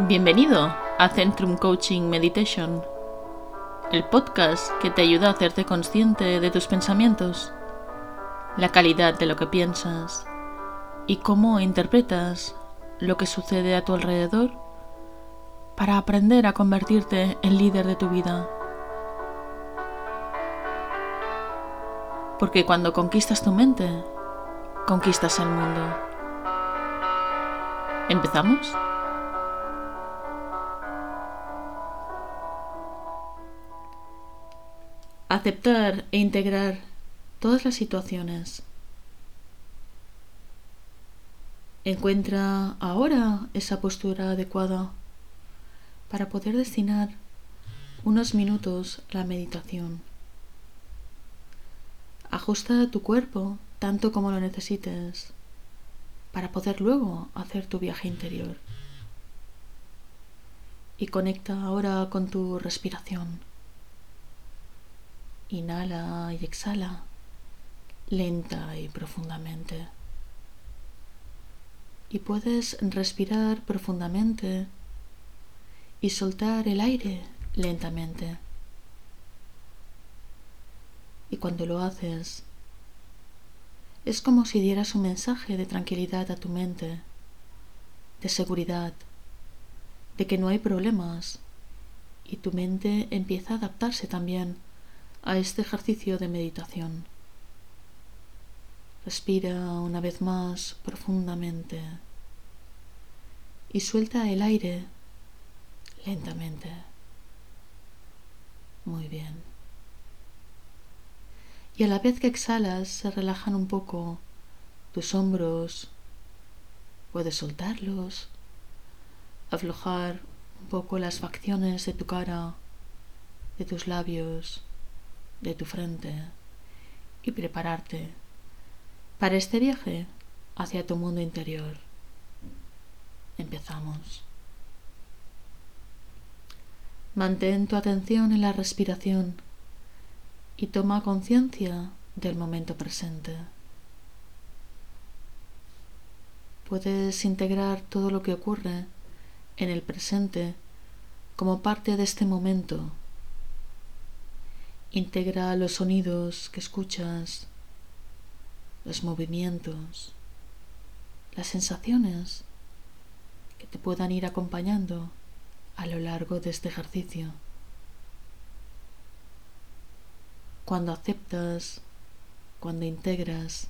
Bienvenido a Centrum Coaching Meditation, el podcast que te ayuda a hacerte consciente de tus pensamientos, la calidad de lo que piensas y cómo interpretas lo que sucede a tu alrededor para aprender a convertirte en líder de tu vida. Porque cuando conquistas tu mente, conquistas el mundo. ¿Empezamos? Aceptar e integrar todas las situaciones. Encuentra ahora esa postura adecuada para poder destinar unos minutos a la meditación. Ajusta tu cuerpo tanto como lo necesites para poder luego hacer tu viaje interior. Y conecta ahora con tu respiración. Inhala y exhala lenta y profundamente. Y puedes respirar profundamente y soltar el aire lentamente. Y cuando lo haces, es como si dieras un mensaje de tranquilidad a tu mente, de seguridad, de que no hay problemas, y tu mente empieza a adaptarse también a este ejercicio de meditación. Respira una vez más profundamente y suelta el aire lentamente. Muy bien. Y a la vez que exhalas se relajan un poco tus hombros. Puedes soltarlos, aflojar un poco las facciones de tu cara, de tus labios, de tu frente y prepararte para este viaje hacia tu mundo interior. Empezamos. Mantén tu atención en la respiración y toma conciencia del momento presente. Puedes integrar todo lo que ocurre en el presente como parte de este momento. Integra los sonidos que escuchas, los movimientos, las sensaciones que te puedan ir acompañando a lo largo de este ejercicio. Cuando aceptas, cuando integras,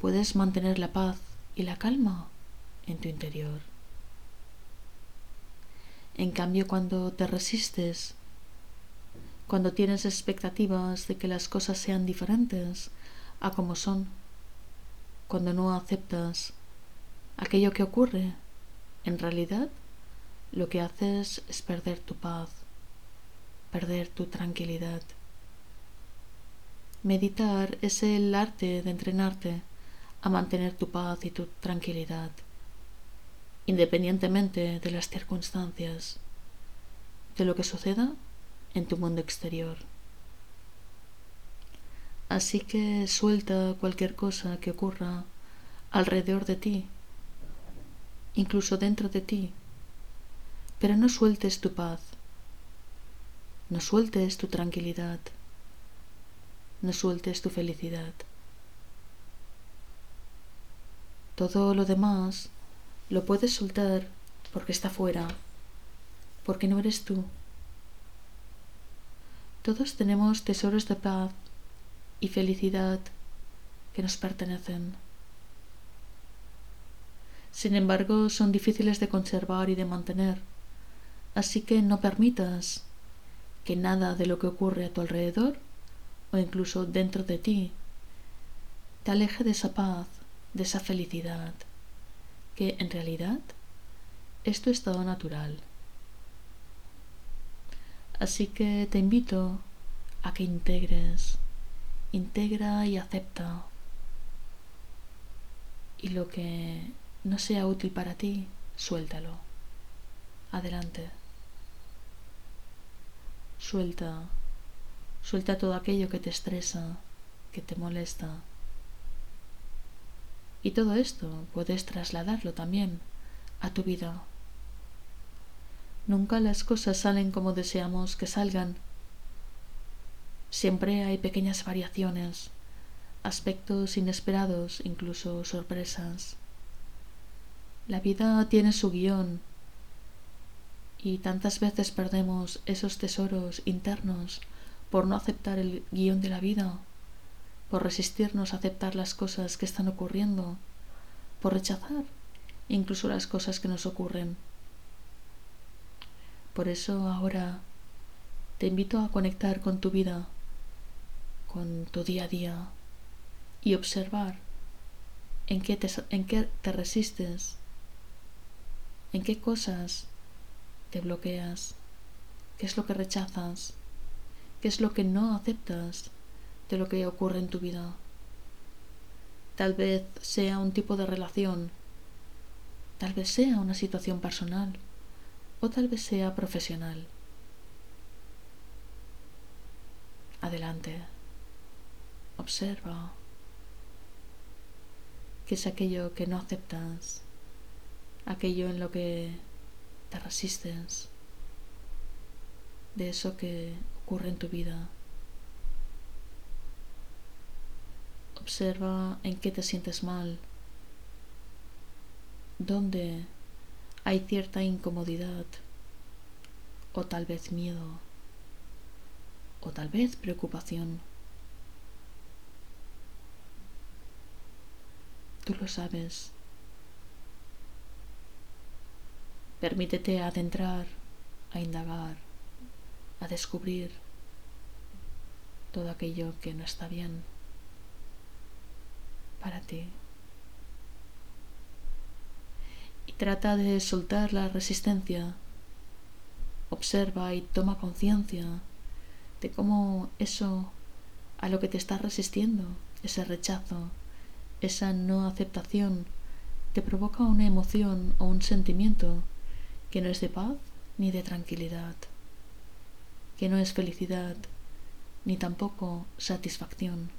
puedes mantener la paz y la calma en tu interior. En cambio, cuando te resistes, cuando tienes expectativas de que las cosas sean diferentes a como son, cuando no aceptas aquello que ocurre, en realidad lo que haces es perder tu paz, perder tu tranquilidad. Meditar es el arte de entrenarte a mantener tu paz y tu tranquilidad, independientemente de las circunstancias, de lo que suceda en tu mundo exterior. Así que suelta cualquier cosa que ocurra alrededor de ti, incluso dentro de ti, pero no sueltes tu paz, no sueltes tu tranquilidad, no sueltes tu felicidad. Todo lo demás lo puedes soltar porque está fuera, porque no eres tú. Todos tenemos tesoros de paz y felicidad que nos pertenecen. Sin embargo, son difíciles de conservar y de mantener Así que no permitas que nada de lo que ocurre a tu alrededor o incluso dentro de ti te aleje de esa paz, de esa felicidad, que en realidad es tu estado natural. Así que te invito a que integres, integra y acepta. Y lo que no sea útil para ti, suéltalo. Adelante. Suelta, suelta todo aquello que te estresa, que te molesta. Y todo esto puedes trasladarlo también a tu vida, Nunca las cosas salen como deseamos que salgan. Siempre hay pequeñas variaciones, aspectos inesperados, incluso sorpresas. La vida tiene su guion y tantas veces perdemos esos tesoros internos por no aceptar el guion de la vida, por resistirnos a aceptar las cosas que están ocurriendo, por rechazar incluso las cosas que nos ocurren. Por eso ahora te invito a conectar con tu vida, con tu día a día y observar en qué te, en qué te resistes, en qué cosas te bloqueas, qué es lo que rechazas, qué es lo que no aceptas de lo que ocurre en tu vida. Tal vez sea un tipo de relación, tal vez sea una situación personal o tal vez sea profesional. Adelante. Observa qué es aquello que no aceptas, aquello en lo que te resistes, de eso que ocurre en tu vida. Observa en qué te sientes mal, dónde hay cierta incomodidad o tal vez miedo o tal vez preocupación. Tú lo sabes. Permítete adentrar, a indagar, a descubrir todo aquello que no está bien para ti. Trata de soltar la resistencia. Observa y toma conciencia de cómo eso a lo que te estás resistiendo, ese rechazo, esa no aceptación, te provoca una emoción o un sentimiento que no es de paz ni de tranquilidad, que no es felicidad ni tampoco satisfacción.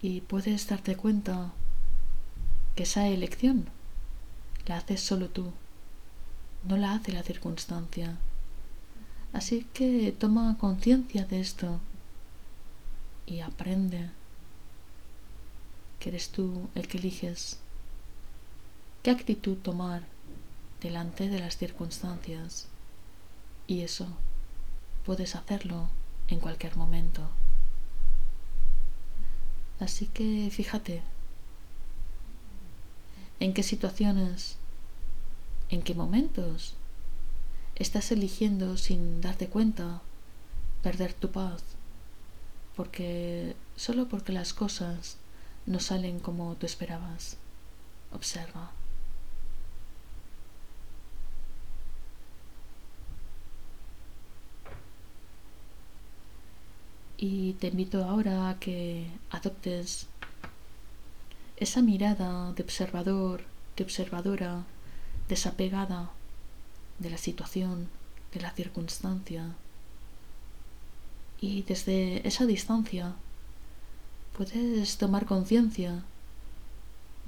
Y puedes darte cuenta que esa elección la haces solo tú, no la hace la circunstancia. Así que toma conciencia de esto y aprende que eres tú el que eliges qué actitud tomar delante de las circunstancias. Y eso puedes hacerlo en cualquier momento. Así que fíjate en qué situaciones, en qué momentos estás eligiendo sin darte cuenta perder tu paz, porque solo porque las cosas no salen como tú esperabas. Observa. Y te invito ahora a que adoptes esa mirada de observador, de observadora, desapegada de la situación, de la circunstancia. Y desde esa distancia puedes tomar conciencia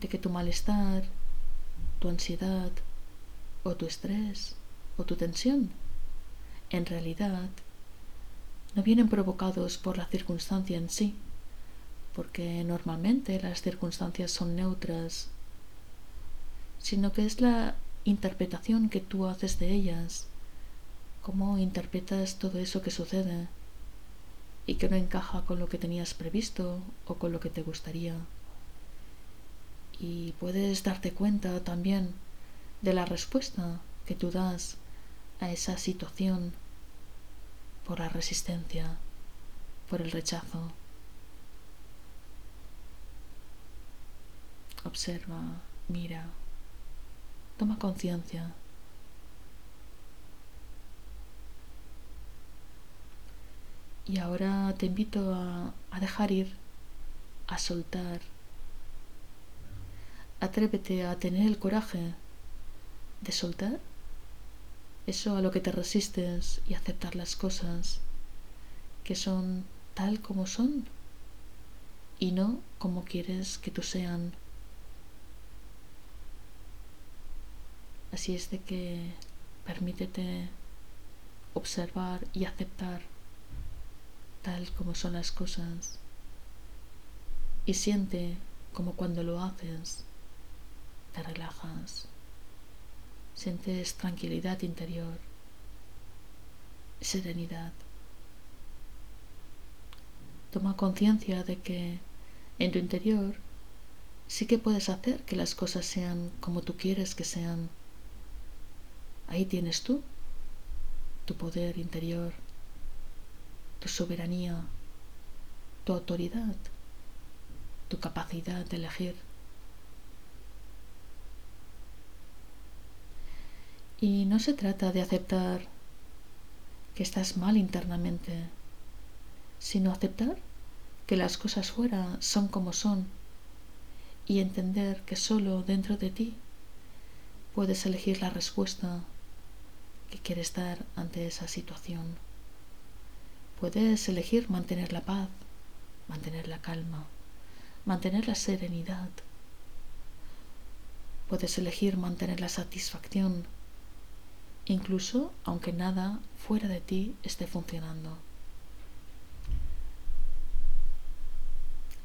de que tu malestar, tu ansiedad o tu estrés o tu tensión en realidad no vienen provocados por la circunstancia en sí, porque normalmente las circunstancias son neutras, sino que es la interpretación que tú haces de ellas, cómo interpretas todo eso que sucede y que no encaja con lo que tenías previsto o con lo que te gustaría. Y puedes darte cuenta también de la respuesta que tú das a esa situación por la resistencia, por el rechazo. Observa, mira, toma conciencia. Y ahora te invito a, a, dejar ir, a soltar. Atrévete a tener el coraje de soltar eso a lo que te resistes y aceptar las cosas que son tal como son y no como quieres que tú sean. Así es de que permítete observar y aceptar tal como son las cosas y siente como cuando lo haces te relajas, sientes tranquilidad interior, serenidad. Toma conciencia de que en tu interior sí que puedes hacer que las cosas sean como tú quieres que sean. Ahí tienes tú, tu poder interior, tu soberanía, tu autoridad, tu capacidad de elegir. Y no se trata de aceptar que estás mal internamente, sino aceptar que las cosas fuera son como son y entender que solo dentro de ti puedes elegir la respuesta que quieres dar ante esa situación. Puedes elegir mantener la paz, mantener la calma, mantener la serenidad. Puedes elegir mantener la satisfacción incluso aunque nada fuera de ti esté funcionando.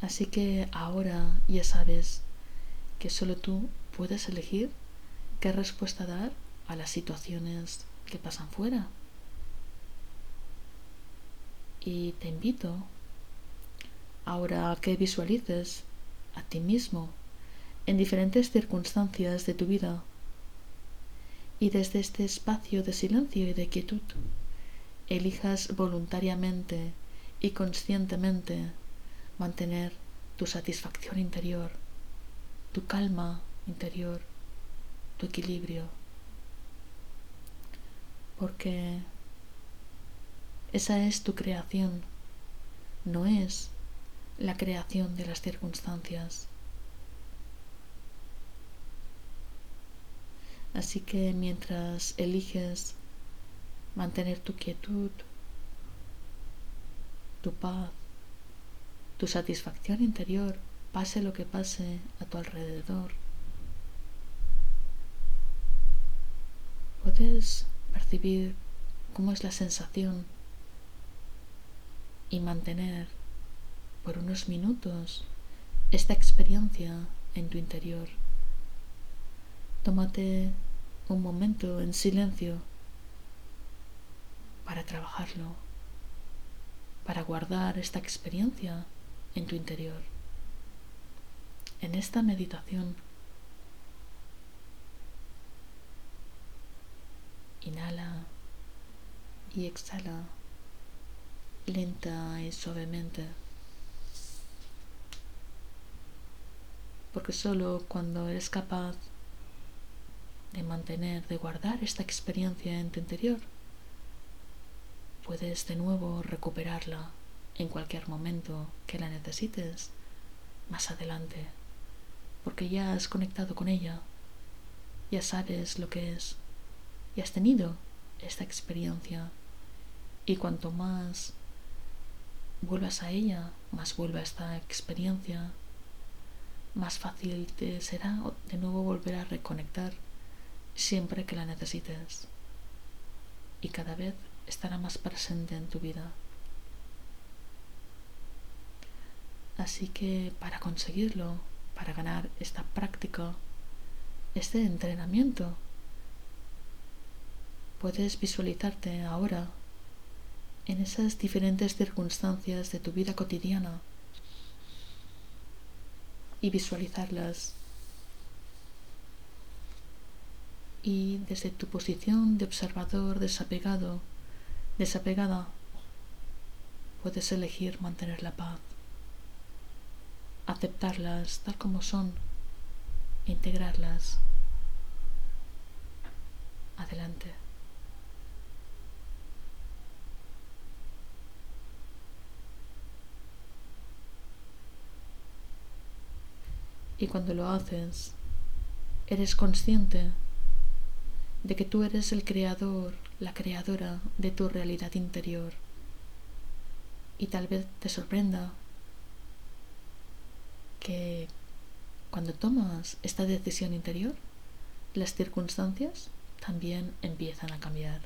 Así que ahora ya sabes que solo tú puedes elegir qué respuesta dar a las situaciones que pasan fuera. Y te invito ahora que visualices a ti mismo en diferentes circunstancias de tu vida y desde este espacio de silencio y de quietud elijas voluntariamente y conscientemente mantener tu satisfacción interior, tu calma interior, tu equilibrio. Porque esa es tu creación, no es la creación de las circunstancias. Así que mientras eliges mantener tu quietud, tu paz, tu satisfacción interior, pase lo que pase a tu alrededor, puedes percibir cómo es la sensación y mantener por unos minutos esta experiencia en tu interior. Tómate un momento en silencio para trabajarlo, para guardar esta experiencia en tu interior. En esta meditación, inhala y exhala. Lenta y suavemente. Porque solo cuando eres capaz de mantener, de guardar esta experiencia en tu interior, puedes de nuevo recuperarla en cualquier momento que la necesites más adelante, porque ya has conectado con ella, ya sabes lo que es, y has tenido esta experiencia, y cuanto más vuelvas a ella, más vuelva esta experiencia, más fácil te será de nuevo volver a reconectar siempre que la necesites y cada vez estará más presente en tu vida. Así que para conseguirlo, para ganar esta práctica, este entrenamiento, puedes visualizarte ahora en esas diferentes circunstancias de tu vida cotidiana y visualizarlas y desde tu posición de observador desapegado, desapegada, puedes elegir mantener la paz, aceptarlas tal como son, integrarlas. Adelante. Y cuando lo haces, eres consciente de que tú eres el creador, la creadora de tu realidad interior. Y tal vez te sorprenda que cuando tomas esta decisión interior, las circunstancias también empiezan a cambiar.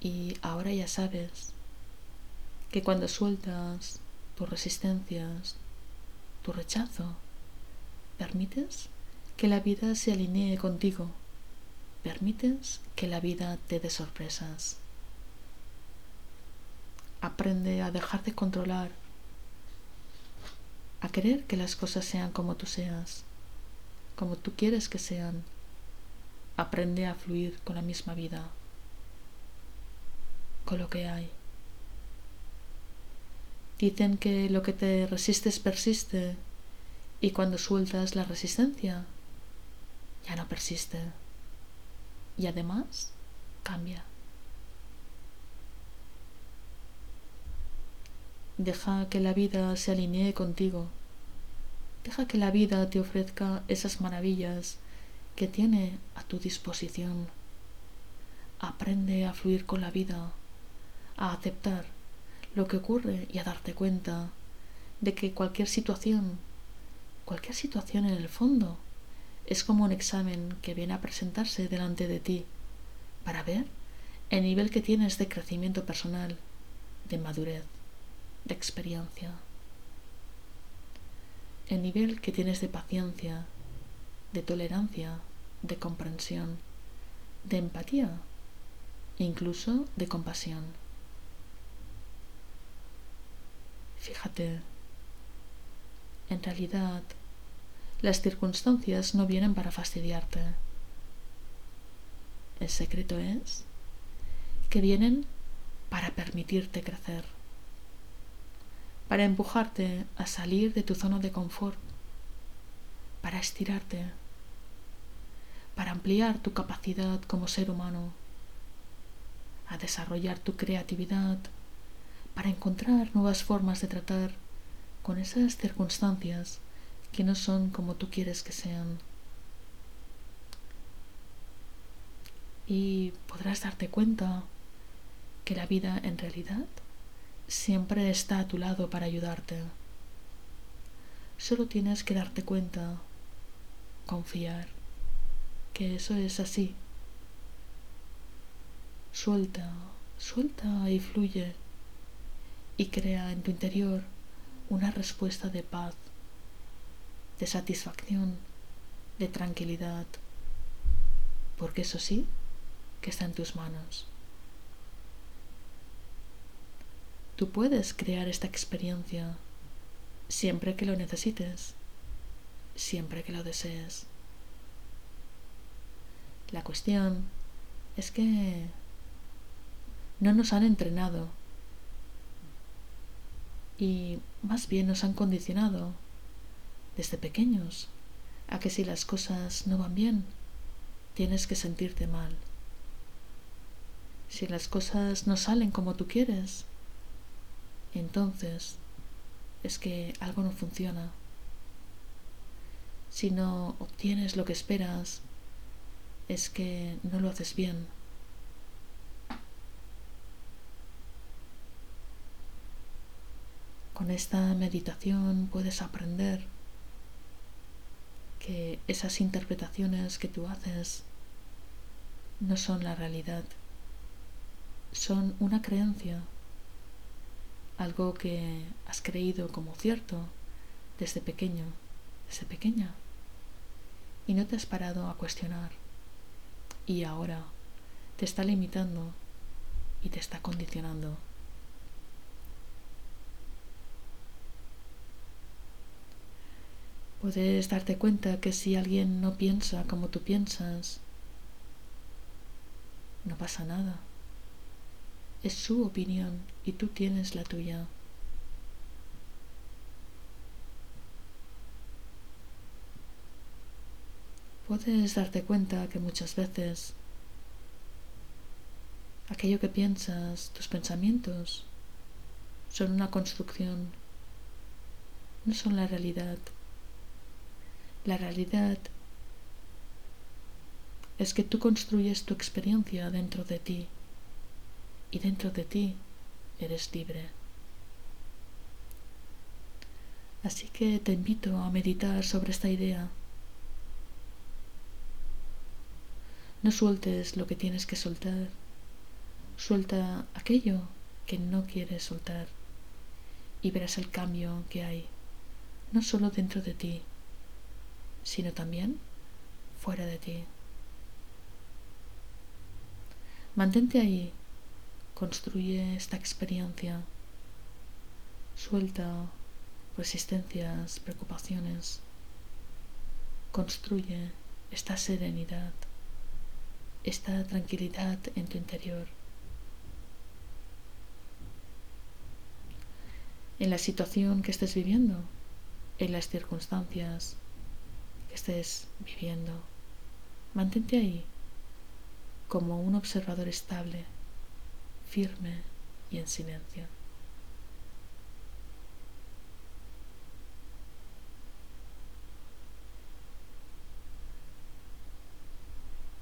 Y ahora ya sabes que cuando sueltas tus resistencias, tu rechazo, permites que la vida se alinee contigo, permites que la vida te dé sorpresas. Aprende a dejar de controlar, a querer que las cosas sean como tú seas, como tú quieres que sean. Aprende a fluir con la misma vida, con lo que hay. Dicen que lo que te resistes persiste y cuando sueltas la resistencia ya no persiste y además cambia. Deja que la vida se alinee contigo. Deja que la vida te ofrezca esas maravillas que tiene a tu disposición. Aprende a fluir con la vida, a aceptar lo que ocurre y a darte cuenta de que cualquier situación, cualquier situación en el fondo, es como un examen que viene a presentarse delante de ti para ver el nivel que tienes de crecimiento personal, de madurez de experiencia, el nivel que tienes de paciencia, de tolerancia, de comprensión, de empatía e incluso de compasión. Fíjate, en realidad las circunstancias no vienen para fastidiarte. El secreto es que vienen para permitirte crecer para empujarte a salir de tu zona de confort, para estirarte, para ampliar tu capacidad como ser humano, a desarrollar tu creatividad, para encontrar nuevas formas de tratar con esas circunstancias que no son como tú quieres que sean. Y podrás darte cuenta que la vida en realidad siempre está a tu lado para ayudarte. Solo tienes que darte cuenta, confiar, que eso es así. Suelta, suelta y fluye y crea en tu interior una respuesta de paz, de satisfacción, de tranquilidad, porque eso sí que está en tus manos. Tú puedes crear esta experiencia siempre que lo necesites, siempre que lo desees. La cuestión es que no nos han entrenado y más bien nos han condicionado desde pequeños a que si las cosas no van bien, tienes que sentirte mal. Si las cosas no salen como tú quieres, entonces es que algo no funciona. Si no obtienes lo que esperas, es que no lo haces bien. Con esta meditación puedes aprender que esas interpretaciones que tú haces no son la realidad, son una creencia algo que has creído como cierto desde pequeño, desde pequeña, y no te has parado a cuestionar, y ahora te está limitando y te está condicionando. Puedes darte cuenta que si alguien no piensa como tú piensas, no pasa nada. Es su opinión y tú tienes la tuya. Puedes darte cuenta que muchas veces aquello que piensas, tus pensamientos, son una construcción, no son la realidad. La realidad es que tú construyes tu experiencia dentro de ti y dentro de ti eres libre. Así que te invito a meditar sobre esta idea. No sueltes lo que tienes que soltar. Suelta aquello que no quieres soltar y verás el cambio que hay, no solo dentro de ti, sino también fuera de ti. Mantente ahí, construye esta experiencia, suelta resistencias, preocupaciones, construye esta serenidad, esta tranquilidad en tu interior. En la situación que estés viviendo, en las circunstancias que estés viviendo, mantente ahí como un observador estable, firme y en silencio.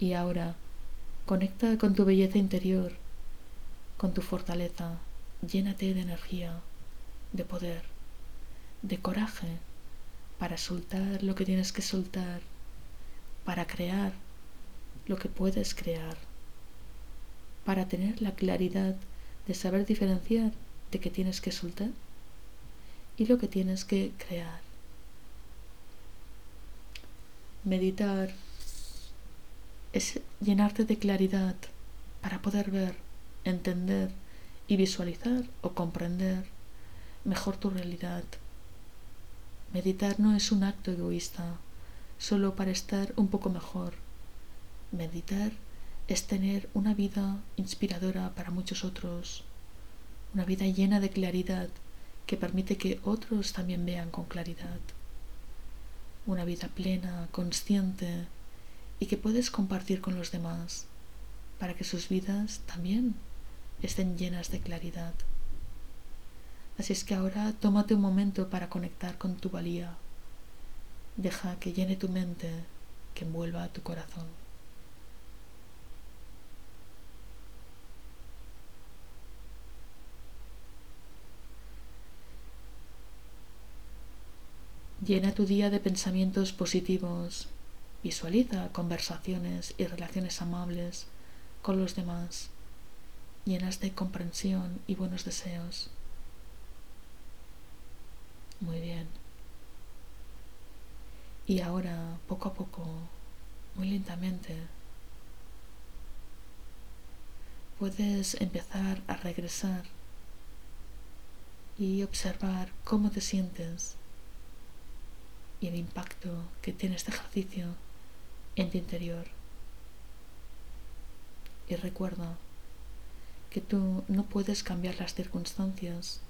Y ahora, conecta con tu belleza interior, con tu fortaleza, llénate de energía, de poder, de coraje para soltar lo que tienes que soltar, para crear lo que puedes crear, para tener la claridad de saber diferenciar de qué tienes que soltar y lo que tienes que crear. Meditar es llenarte de claridad para poder ver, entender y visualizar o comprender mejor tu realidad. Meditar no es un acto egoísta, solo para estar un poco mejor. Meditar es tener una vida inspiradora para muchos otros, una vida llena de claridad que permite que otros también vean con claridad, una vida plena, consciente, y que puedes compartir con los demás para que sus vidas también estén llenas de claridad. Así es que ahora tómate un momento para conectar con tu valía. Deja que llene tu mente, que envuelva tu corazón. Llena tu día de pensamientos positivos, Visualiza conversaciones y relaciones amables con los demás, llenas de comprensión y buenos deseos. Muy bien. Y ahora, poco a poco, muy lentamente, puedes empezar a regresar y observar cómo te sientes y el impacto que tiene este ejercicio en tu interior. Y recuerda que tú no puedes cambiar las circunstancias,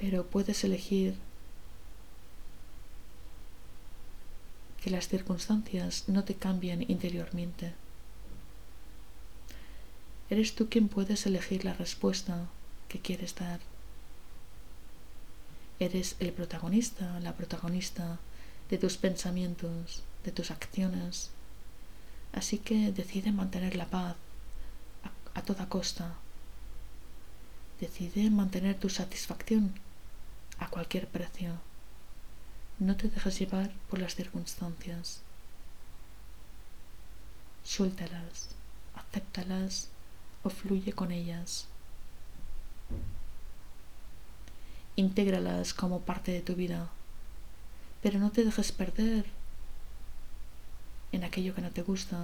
pero puedes elegir que las circunstancias no te cambien interiormente. Eres tú quien puedes elegir la respuesta que quieres dar. Eres el protagonista, la protagonista de tus pensamientos, de tus acciones. Así que decide mantener la paz a, toda costa. Decide mantener tu satisfacción a cualquier precio. No te dejes llevar por las circunstancias. Suéltalas, acéptalas o fluye con ellas. Intégralas como parte de tu vida pero no te dejes perder en aquello que no te gusta.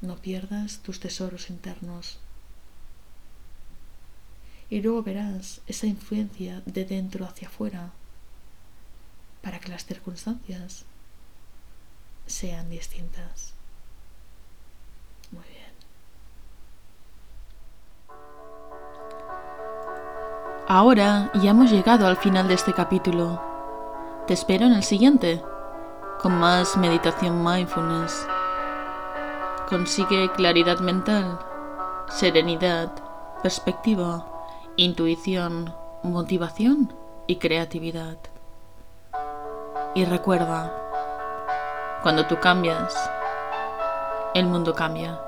No pierdas tus tesoros internos. Y luego verás esa influencia de dentro hacia afuera para que las circunstancias sean distintas. Muy bien. Ahora ya hemos llegado al final de este capítulo. Te espero en el siguiente, con más meditación mindfulness. Consigue claridad mental, serenidad, perspectiva, intuición, motivación y creatividad. Y recuerda, cuando tú cambias, el mundo cambia.